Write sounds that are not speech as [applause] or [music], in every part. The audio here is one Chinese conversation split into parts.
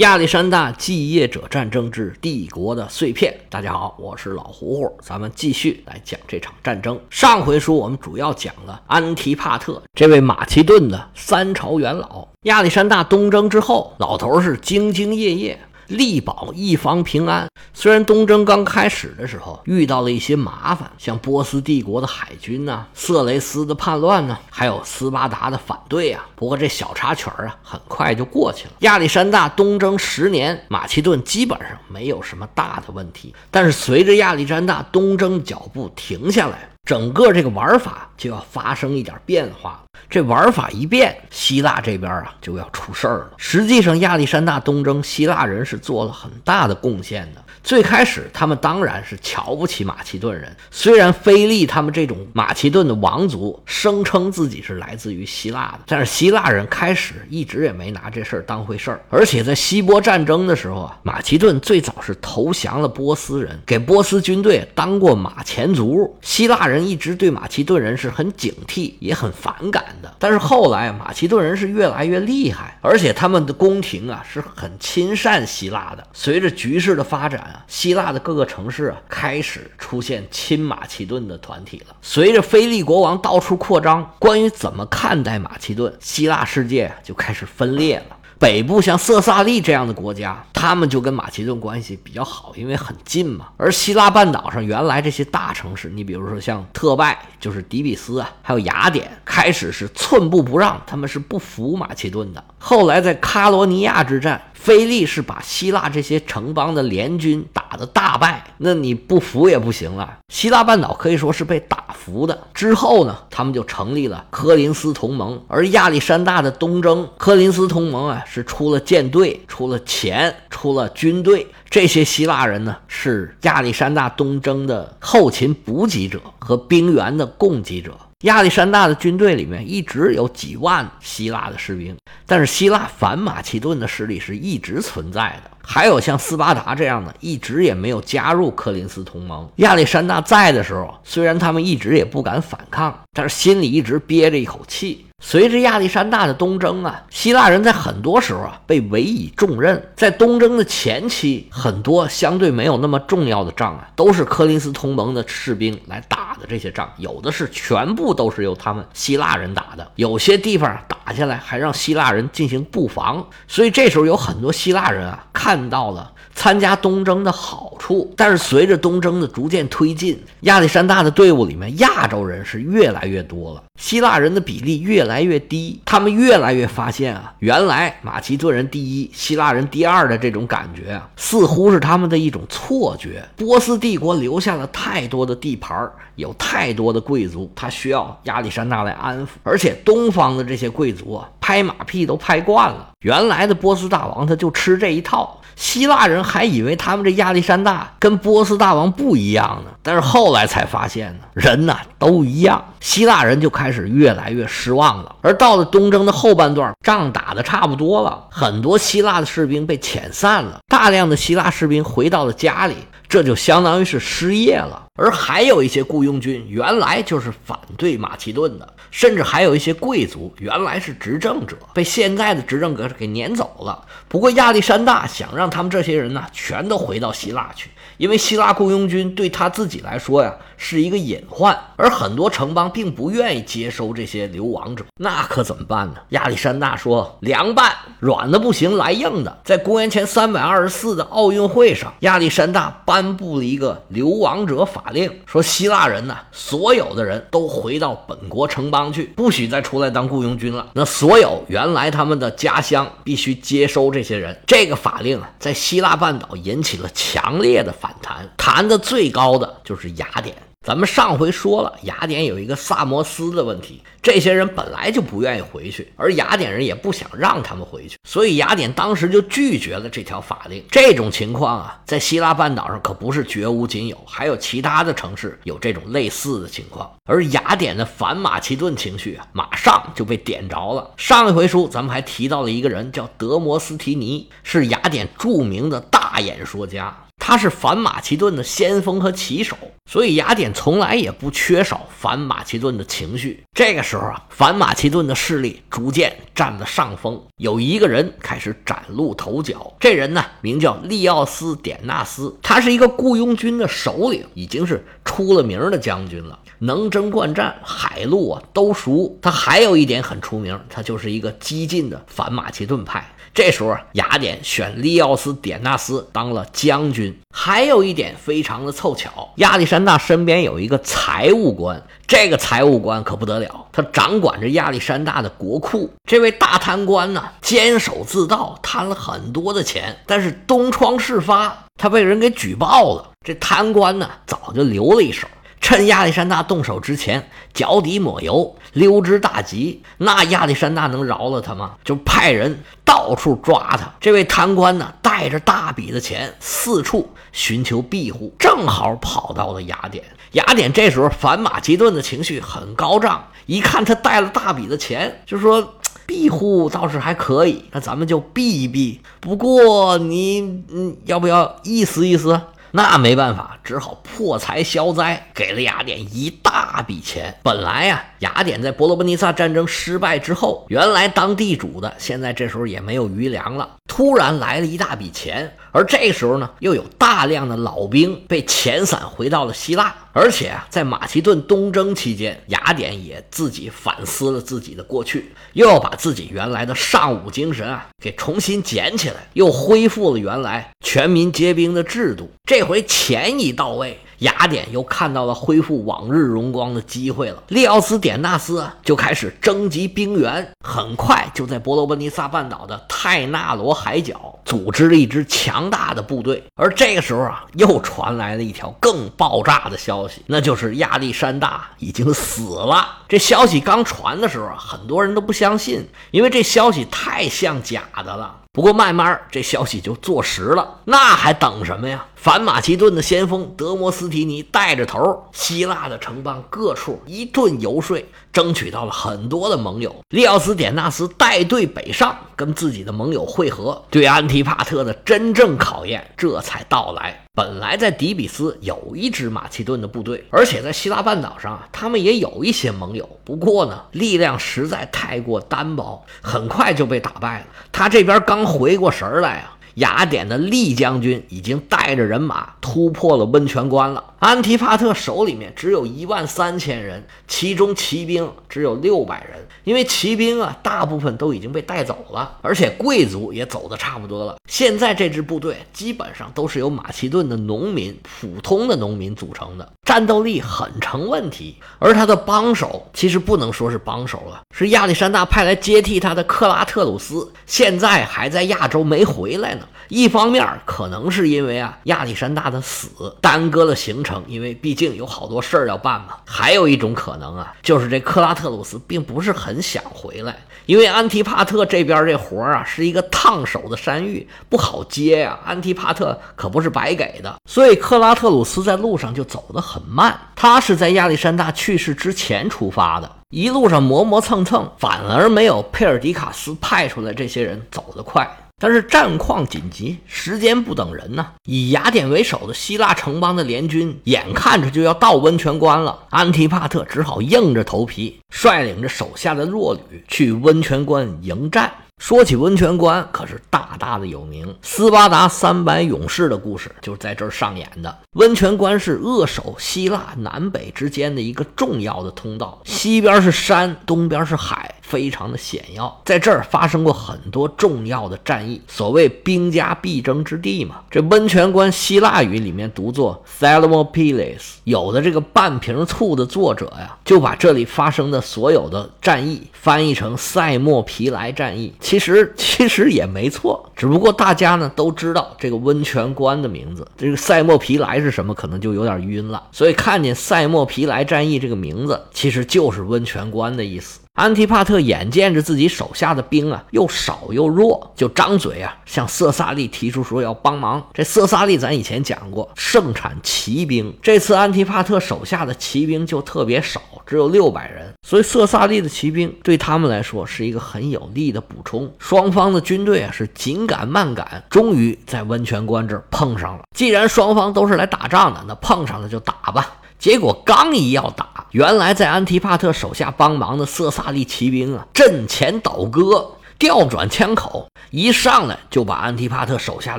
亚历山大继业者战争之帝国的碎片。大家好，我是老胡胡，咱们继续来讲这场战争。上回书我们主要讲了安提帕特这位马其顿的三朝元老。亚历山大东征之后，老头是兢兢业业。力保一方平安。虽然东征刚开始的时候遇到了一些麻烦，像波斯帝国的海军呐、色雷斯的叛乱呐，还有斯巴达的反对啊。不过这小插曲儿啊，很快就过去了。亚历山大东征十年，马其顿基本上没有什么大的问题。但是随着亚历山大东征脚步停下来，整个这个玩法就要发生一点变化。这玩法一变，希腊这边啊就要出事儿了。实际上，亚历山大东征，希腊人是做了很大的贡献的。最开始，他们当然是瞧不起马其顿人。虽然菲利他们这种马其顿的王族声称自己是来自于希腊的，但是希腊人开始一直也没拿这事儿当回事儿。而且在希波战争的时候啊，马其顿最早是投降了波斯人，给波斯军队当过马前卒。希腊人一直对马其顿人是很警惕，也很反感的。但是后来，马其顿人是越来越厉害，而且他们的宫廷啊是很亲善希腊的。随着局势的发展。希腊的各个城市啊，开始出现亲马其顿的团体了。随着菲利国王到处扩张，关于怎么看待马其顿，希腊世界就开始分裂了。北部像色萨利这样的国家，他们就跟马其顿关系比较好，因为很近嘛。而希腊半岛上原来这些大城市，你比如说像特拜，就是底比斯啊，还有雅典，开始是寸步不让，他们是不服马其顿的。后来在卡罗尼亚之战。菲利是把希腊这些城邦的联军打的大败，那你不服也不行了。希腊半岛可以说是被打服的。之后呢，他们就成立了科林斯同盟。而亚历山大的东征，科林斯同盟啊，是出了舰队、出了钱、出了军队。这些希腊人呢，是亚历山大东征的后勤补给者和兵员的供给者。亚历山大的军队里面一直有几万希腊的士兵，但是希腊反马其顿的势力是一直存在的。还有像斯巴达这样的，一直也没有加入柯林斯同盟。亚历山大在的时候，虽然他们一直也不敢反抗，但是心里一直憋着一口气。随着亚历山大的东征啊，希腊人在很多时候啊被委以重任。在东征的前期，很多相对没有那么重要的仗啊，都是科林斯同盟的士兵来打的。这些仗有的是全部都是由他们希腊人打的，有些地方打下来还让希腊人进行布防。所以这时候有很多希腊人啊看到了。参加东征的好处，但是随着东征的逐渐推进，亚历山大的队伍里面亚洲人是越来越多了，希腊人的比例越来越低。他们越来越发现啊，原来马其顿人第一，希腊人第二的这种感觉啊，似乎是他们的一种错觉。波斯帝国留下了太多的地盘，有太多的贵族，他需要亚历山大来安抚。而且东方的这些贵族啊，拍马屁都拍惯了，原来的波斯大王他就吃这一套。希腊人还以为他们这亚历山大跟波斯大王不一样呢，但是后来才发现呢，人呐都一样。希腊人就开始越来越失望了。而到了东征的后半段，仗打得差不多了，很多希腊的士兵被遣散了，大量的希腊士兵回到了家里。这就相当于是失业了，而还有一些雇佣军原来就是反对马其顿的，甚至还有一些贵族原来是执政者，被现在的执政者给撵走了。不过亚历山大想让他们这些人呢，全都回到希腊去。因为希腊雇佣军对他自己来说呀是一个隐患，而很多城邦并不愿意接收这些流亡者，那可怎么办呢？亚历山大说：“凉拌，软的不行，来硬的。”在公元前三百二十四的奥运会上，亚历山大颁布了一个流亡者法法令，说希腊人呢，所有的人都回到本国城邦去，不许再出来当雇佣军了。那所有原来他们的家乡必须接收这些人。这个法令啊，在希腊半岛引起了强烈的反。弹，弹的最高的就是雅典。咱们上回说了，雅典有一个萨摩斯的问题，这些人本来就不愿意回去，而雅典人也不想让他们回去，所以雅典当时就拒绝了这条法令。这种情况啊，在希腊半岛上可不是绝无仅有，还有其他的城市有这种类似的情况。而雅典的反马其顿情绪啊，马上就被点着了。上一回书咱们还提到了一个人，叫德摩斯提尼，是雅典著名的大演说家。他是反马其顿的先锋和旗手，所以雅典从来也不缺少反马其顿的情绪。这个时候啊，反马其顿的势力逐渐占了上风，有一个人开始崭露头角。这人呢，名叫利奥斯·典纳斯，他是一个雇佣军的首领，已经是出了名的将军了，能征惯战，海陆啊都熟。他还有一点很出名，他就是一个激进的反马其顿派。这时候，雅典选利奥斯·典纳斯当了将军。还有一点非常的凑巧，亚历山大身边有一个财务官，这个财务官可不得了，他掌管着亚历山大的国库。这位大贪官呢，监守自盗，贪了很多的钱，但是东窗事发，他被人给举报了。这贪官呢，早就留了一手。趁亚历山大动手之前，脚底抹油，溜之大吉。那亚历山大能饶了他吗？就派人到处抓他。这位贪官呢，带着大笔的钱四处寻求庇护，正好跑到了雅典。雅典这时候反马其顿的情绪很高涨，一看他带了大笔的钱，就说庇护倒是还可以，那咱们就避一避。不过你嗯，要不要意思意思？那没办法，只好破财消灾，给了雅典一大笔钱。本来呀，雅典在伯罗奔尼撒战争失败之后，原来当地主的，现在这时候也没有余粮了。突然来了一大笔钱，而这时候呢，又有大量的老兵被遣散回到了希腊。而且啊，在马其顿东征期间，雅典也自己反思了自己的过去，又要把自己原来的尚武精神啊给重新捡起来，又恢复了原来全民皆兵的制度。这回钱已到位。雅典又看到了恢复往日荣光的机会了。利奥斯·典纳斯就开始征集兵员，很快就在伯罗奔尼撒半岛的泰纳罗海角组织了一支强大的部队。而这个时候啊，又传来了一条更爆炸的消息，那就是亚历山大已经死了。这消息刚传的时候啊，很多人都不相信，因为这消息太像假的了。不过慢慢这消息就坐实了，那还等什么呀？反马其顿的先锋德摩斯提尼带着头，希腊的城邦各处一顿游说，争取到了很多的盟友。利奥斯·典纳斯带队北上，跟自己的盟友会合，对安提帕特的真正考验这才到来。本来在底比斯有一支马其顿的部队，而且在希腊半岛上啊，他们也有一些盟友。不过呢，力量实在太过单薄，很快就被打败了。他这边刚回过神来啊。雅典的利将军已经带着人马突破了温泉关了。安提帕特手里面只有一万三千人，其中骑兵只有六百人。因为骑兵啊，大部分都已经被带走了，而且贵族也走的差不多了。现在这支部队基本上都是由马其顿的农民、普通的农民组成的，战斗力很成问题。而他的帮手其实不能说是帮手了，是亚历山大派来接替他的克拉特鲁斯，现在还在亚洲没回来呢。一方面可能是因为啊亚历山大的死耽搁了行程，因为毕竟有好多事儿要办嘛。还有一种可能啊，就是这克拉特鲁斯并不是很想回来，因为安提帕特这边这活儿啊是一个烫手的山芋，不好接呀。安提帕特可不是白给的，所以克拉特鲁斯在路上就走得很慢。他是在亚历山大去世之前出发的，一路上磨磨蹭蹭，反而没有佩尔迪卡斯派出来这些人走得快。但是战况紧急，时间不等人呐！以雅典为首的希腊城邦的联军，眼看着就要到温泉关了，安提帕特只好硬着头皮，率领着手下的弱旅去温泉关迎战。说起温泉关，可是大大的有名。斯巴达三百勇士的故事就是在这儿上演的。温泉关是扼守希腊南北之间的一个重要的通道，西边是山，东边是海，非常的险要。在这儿发生过很多重要的战役，所谓兵家必争之地嘛。这温泉关希腊语里面读作 Thermopylae，有的这个半瓶醋的作者呀，就把这里发生的所有的战役翻译成塞莫皮莱战役。其实 [laughs] 其实也没错，只不过大家呢都知道这个温泉关的名字，这个塞莫皮莱是什么，可能就有点晕了。所以看见塞莫皮莱战役这个名字，其实就是温泉关的意思。安提帕特眼见着自己手下的兵啊又少又弱，就张嘴啊向色萨利提出说要帮忙。这色萨利咱以前讲过，盛产骑兵，这次安提帕特手下的骑兵就特别少，只有六百人，所以色萨利的骑兵对他们来说是一个很有利的补充。双方的军队啊是紧赶慢赶，终于在温泉关这儿碰上了。既然双方都是来打仗的，那碰上了就打吧。结果刚一要打，原来在安提帕特手下帮忙的色萨利骑兵啊，阵前倒戈，调转枪口，一上来就把安提帕特手下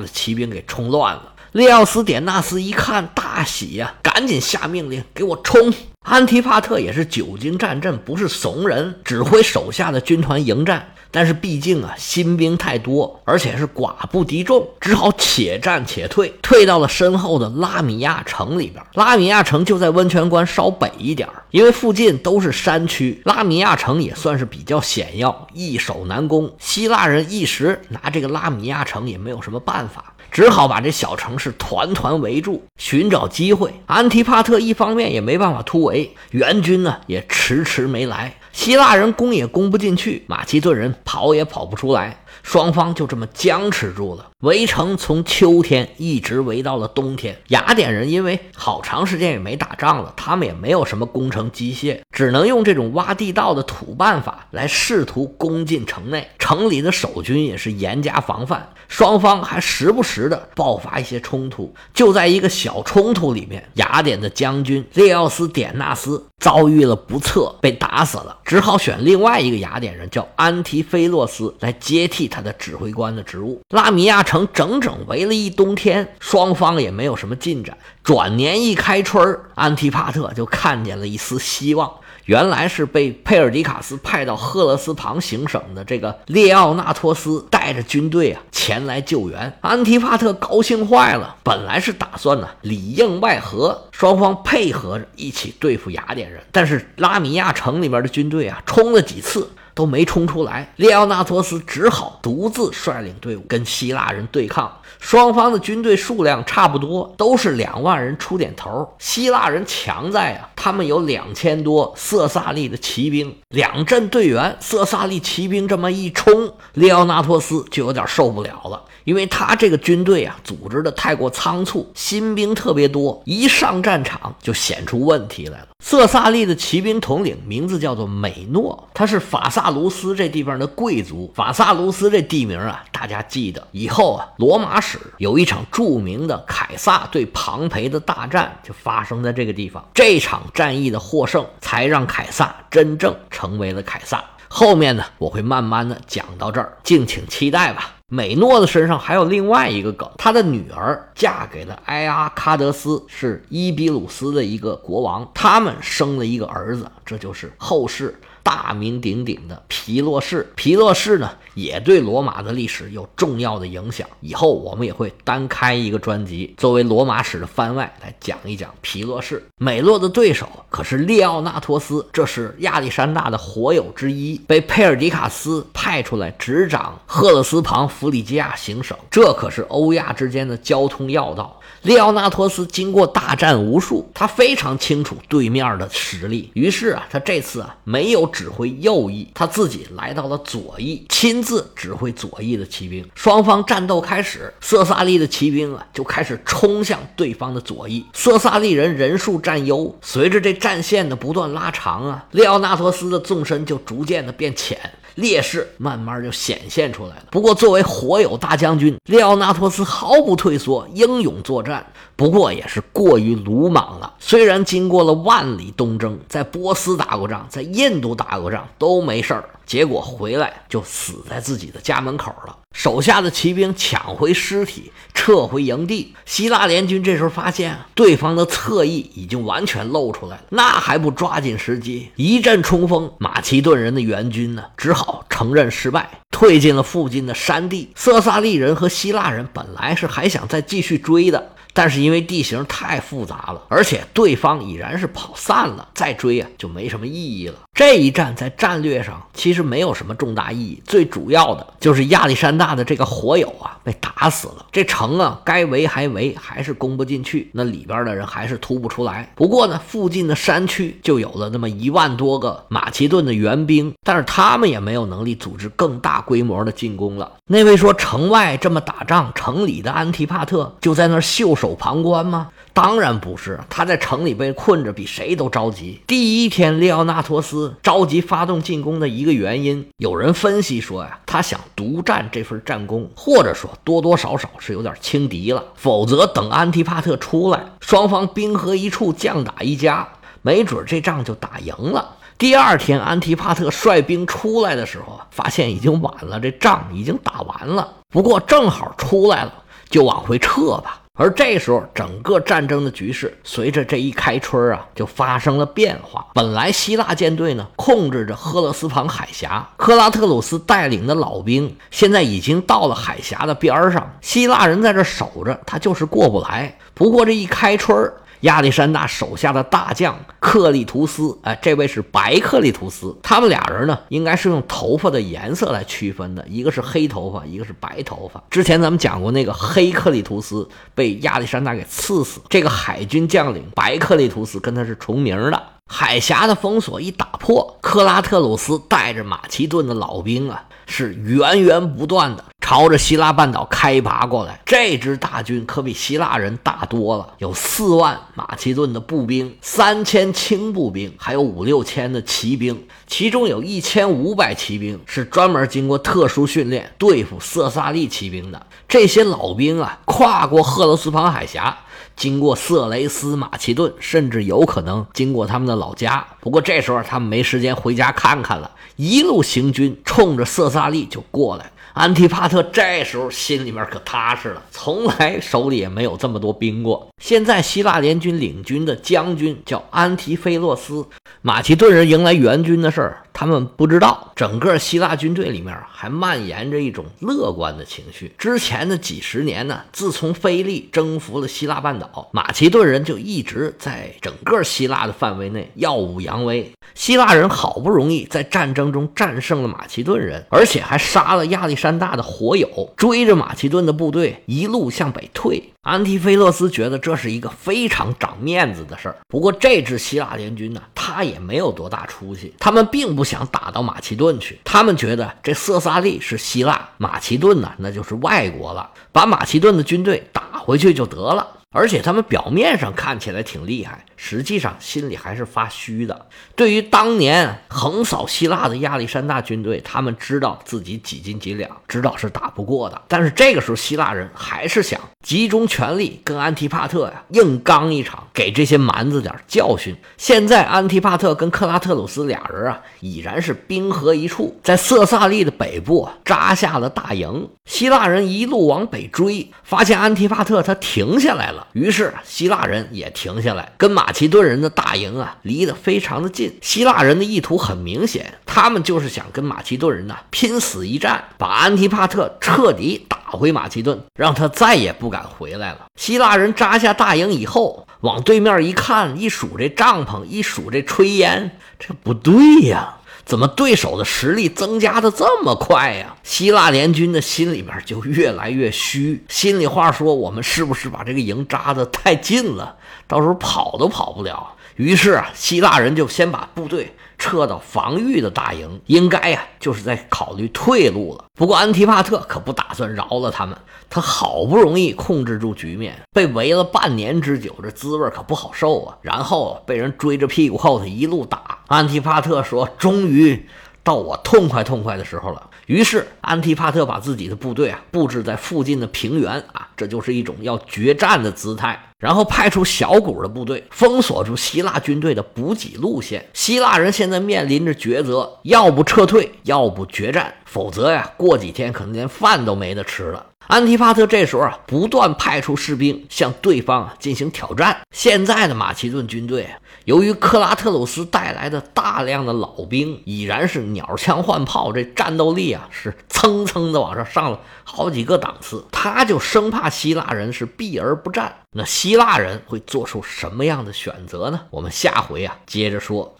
的骑兵给冲乱了。列奥斯典纳斯一看大喜呀，赶紧下命令给我冲！安提帕特也是久经战阵，不是怂人，指挥手下的军团迎战。但是毕竟啊，新兵太多，而且是寡不敌众，只好且战且退，退到了身后的拉米亚城里边。拉米亚城就在温泉关稍北一点，因为附近都是山区，拉米亚城也算是比较险要，易守难攻。希腊人一时拿这个拉米亚城也没有什么办法，只好把这小城市团团围住，寻找机会。安提帕特一方面也没办法突围，援军呢也迟迟没来。希腊人攻也攻不进去，马其顿人跑也跑不出来，双方就这么僵持住了。围城从秋天一直围到了冬天。雅典人因为好长时间也没打仗了，他们也没有什么工程机械，只能用这种挖地道的土办法来试图攻进城内。城里的守军也是严加防范，双方还时不时的爆发一些冲突。就在一个小冲突里面，雅典的将军列奥斯典纳斯遭遇了不测，被打死了。只好选另外一个雅典人，叫安提菲洛斯来接替他的指挥官的职务。拉米亚城整整围了一冬天，双方也没有什么进展。转年一开春，安提帕特就看见了一丝希望。原来是被佩尔迪卡斯派到赫勒斯旁行省的这个列奥纳托斯带着军队啊前来救援。安提帕特高兴坏了，本来是打算呢里应外合，双方配合着一起对付雅典人。但是拉米亚城里面的军队啊冲了几次。都没冲出来，列奥纳托斯只好独自率领队伍跟希腊人对抗。双方的军队数量差不多，都是两万人出点头。希腊人强在啊，他们有两千多色萨利的骑兵，两阵队员，色萨利骑兵这么一冲，列奥纳托斯就有点受不了了。因为他这个军队啊，组织的太过仓促，新兵特别多，一上战场就显出问题来了。色萨利的骑兵统领名字叫做美诺，他是法萨卢斯这地方的贵族。法萨卢斯这地名啊，大家记得以后啊，罗马史有一场著名的凯撒对庞培的大战，就发生在这个地方。这场战役的获胜，才让凯撒真正成为了凯撒。后面呢，我会慢慢的讲到这儿，敬请期待吧。美诺的身上还有另外一个梗，他的女儿嫁给了埃阿喀德斯，是伊比鲁斯的一个国王，他们生了一个儿子，这就是后世。大名鼎鼎的皮洛士，皮洛士呢也对罗马的历史有重要的影响。以后我们也会单开一个专辑，作为罗马史的番外来讲一讲皮洛士。美洛的对手可是列奥纳托斯，这是亚历山大的火友之一，被佩尔迪卡斯派出来执掌赫勒斯旁弗里基亚行省，这可是欧亚之间的交通要道。列奥纳托斯经过大战无数，他非常清楚对面的实力，于是啊，他这次啊没有。指挥右翼，他自己来到了左翼，亲自指挥左翼的骑兵。双方战斗开始，色萨利的骑兵啊就开始冲向对方的左翼。色萨利人人数占优，随着这战线的不断拉长啊，列奥纳托斯的纵深就逐渐的变浅。劣势慢慢就显现出来了。不过，作为火友大将军，列奥纳托斯毫不退缩，英勇作战。不过也是过于鲁莽了。虽然经过了万里东征，在波斯打过仗，在印度打过仗都没事儿，结果回来就死在自己的家门口了。手下的骑兵抢回尸体，撤回营地。希腊联军这时候发现对方的侧翼已经完全露出来了，那还不抓紧时机一阵冲锋？马其顿人的援军呢，只好承认失败，退进了附近的山地。色萨利人和希腊人本来是还想再继续追的，但是因为地形太复杂了，而且对方已然是跑散了，再追啊就没什么意义了。这一战在战略上其实没有什么重大意义，最主要的就是亚历山大的这个火友啊被打死了，这城啊该围还围，还是攻不进去，那里边的人还是突不出来。不过呢，附近的山区就有了那么一万多个马其顿的援兵，但是他们也没有能力组织更大规模的进攻了。那位说城外这么打仗，城里的安提帕特就在那儿袖守旁观吗？当然不是，他在城里被困着，比谁都着急。第一天，列奥纳托斯着急发动进攻的一个原因，有人分析说呀，他想独占这份战功，或者说多多少少是有点轻敌了。否则，等安提帕特出来，双方兵合一处，将打一家，没准这仗就打赢了。第二天，安提帕特率兵出来的时候，发现已经晚了，这仗已经打完了。不过正好出来了，就往回撤吧。而这时候，整个战争的局势随着这一开春啊，就发生了变化。本来希腊舰队呢控制着赫勒斯旁海峡，克拉特鲁斯带领的老兵现在已经到了海峡的边儿上，希腊人在这守着，他就是过不来。不过这一开春亚历山大手下的大将克利图斯，哎，这位是白克利图斯。他们俩人呢，应该是用头发的颜色来区分的，一个是黑头发，一个是白头发。之前咱们讲过，那个黑克利图斯被亚历山大给刺死，这个海军将领白克利图斯跟他是重名的。海峡的封锁一打破，克拉特鲁斯带着马其顿的老兵啊，是源源不断的朝着希腊半岛开拔过来。这支大军可比希腊人大多了，有四万马其顿的步兵，三千轻步兵，还有五六千的骑兵，其中有一千五百骑兵是专门经过特殊训练对付色萨利骑兵的。这些老兵啊，跨过赫勒斯滂海峡。经过色雷斯、马其顿，甚至有可能经过他们的老家。不过这时候他们没时间回家看看了，一路行军，冲着色萨利就过来。安提帕特这时候心里面可踏实了，从来手里也没有这么多兵过。现在希腊联军领军的将军叫安提菲洛斯，马其顿人迎来援军的事儿，他们不知道。整个希腊军队里面还蔓延着一种乐观的情绪。之前的几十年呢，自从腓力征服了希腊半岛，马其顿人就一直在整个希腊的范围内耀武扬威。希腊人好不容易在战争中战胜了马其顿人，而且还杀了亚历山大的火友，追着马其顿的部队一路向北退。安提菲勒斯觉得这是一个非常长面子的事儿。不过这支希腊联军呢，他也没有多大出息。他们并不不想打到马其顿去，他们觉得这色萨利是希腊，马其顿呢那就是外国了，把马其顿的军队打回去就得了。而且他们表面上看起来挺厉害，实际上心里还是发虚的。对于当年横扫希腊的亚历山大军队，他们知道自己几斤几两，知道是打不过的。但是这个时候，希腊人还是想集中全力跟安提帕特呀硬刚一场，给这些蛮子点教训。现在安提帕特跟克拉特鲁斯俩人啊，已然是兵合一处，在色萨利的北部扎下了大营。希腊人一路往北追，发现安提帕特他停下来了。于是希腊人也停下来，跟马其顿人的大营啊离得非常的近。希腊人的意图很明显，他们就是想跟马其顿人呢拼死一战，把安提帕特彻底打回马其顿，让他再也不敢回来了。希腊人扎下大营以后，往对面一看，一数这帐篷，一数这炊烟，这不对呀。怎么对手的实力增加的这么快呀？希腊联军的心里面就越来越虚，心里话说：我们是不是把这个营扎的太近了？到时候跑都跑不了。于是啊，希腊人就先把部队。撤到防御的大营，应该呀，就是在考虑退路了。不过安提帕特可不打算饶了他们，他好不容易控制住局面，被围了半年之久，这滋味可不好受啊。然后被人追着屁股后头一路打。安提帕特说：“终于到我痛快痛快的时候了。”于是安提帕特把自己的部队啊布置在附近的平原啊，这就是一种要决战的姿态。然后派出小股的部队封锁住希腊军队的补给路线。希腊人现在面临着抉择：要不撤退，要不决战。否则呀，过几天可能连饭都没得吃了。安提帕特这时候啊，不断派出士兵向对方啊进行挑战。现在的马其顿军队，由于克拉特鲁斯带来的大量的老兵，已然是鸟枪换炮，这战斗力啊是蹭蹭的往上上了好几个档次。他就生怕希腊人是避而不战。那希腊人会做出什么样的选择呢？我们下回啊接着说。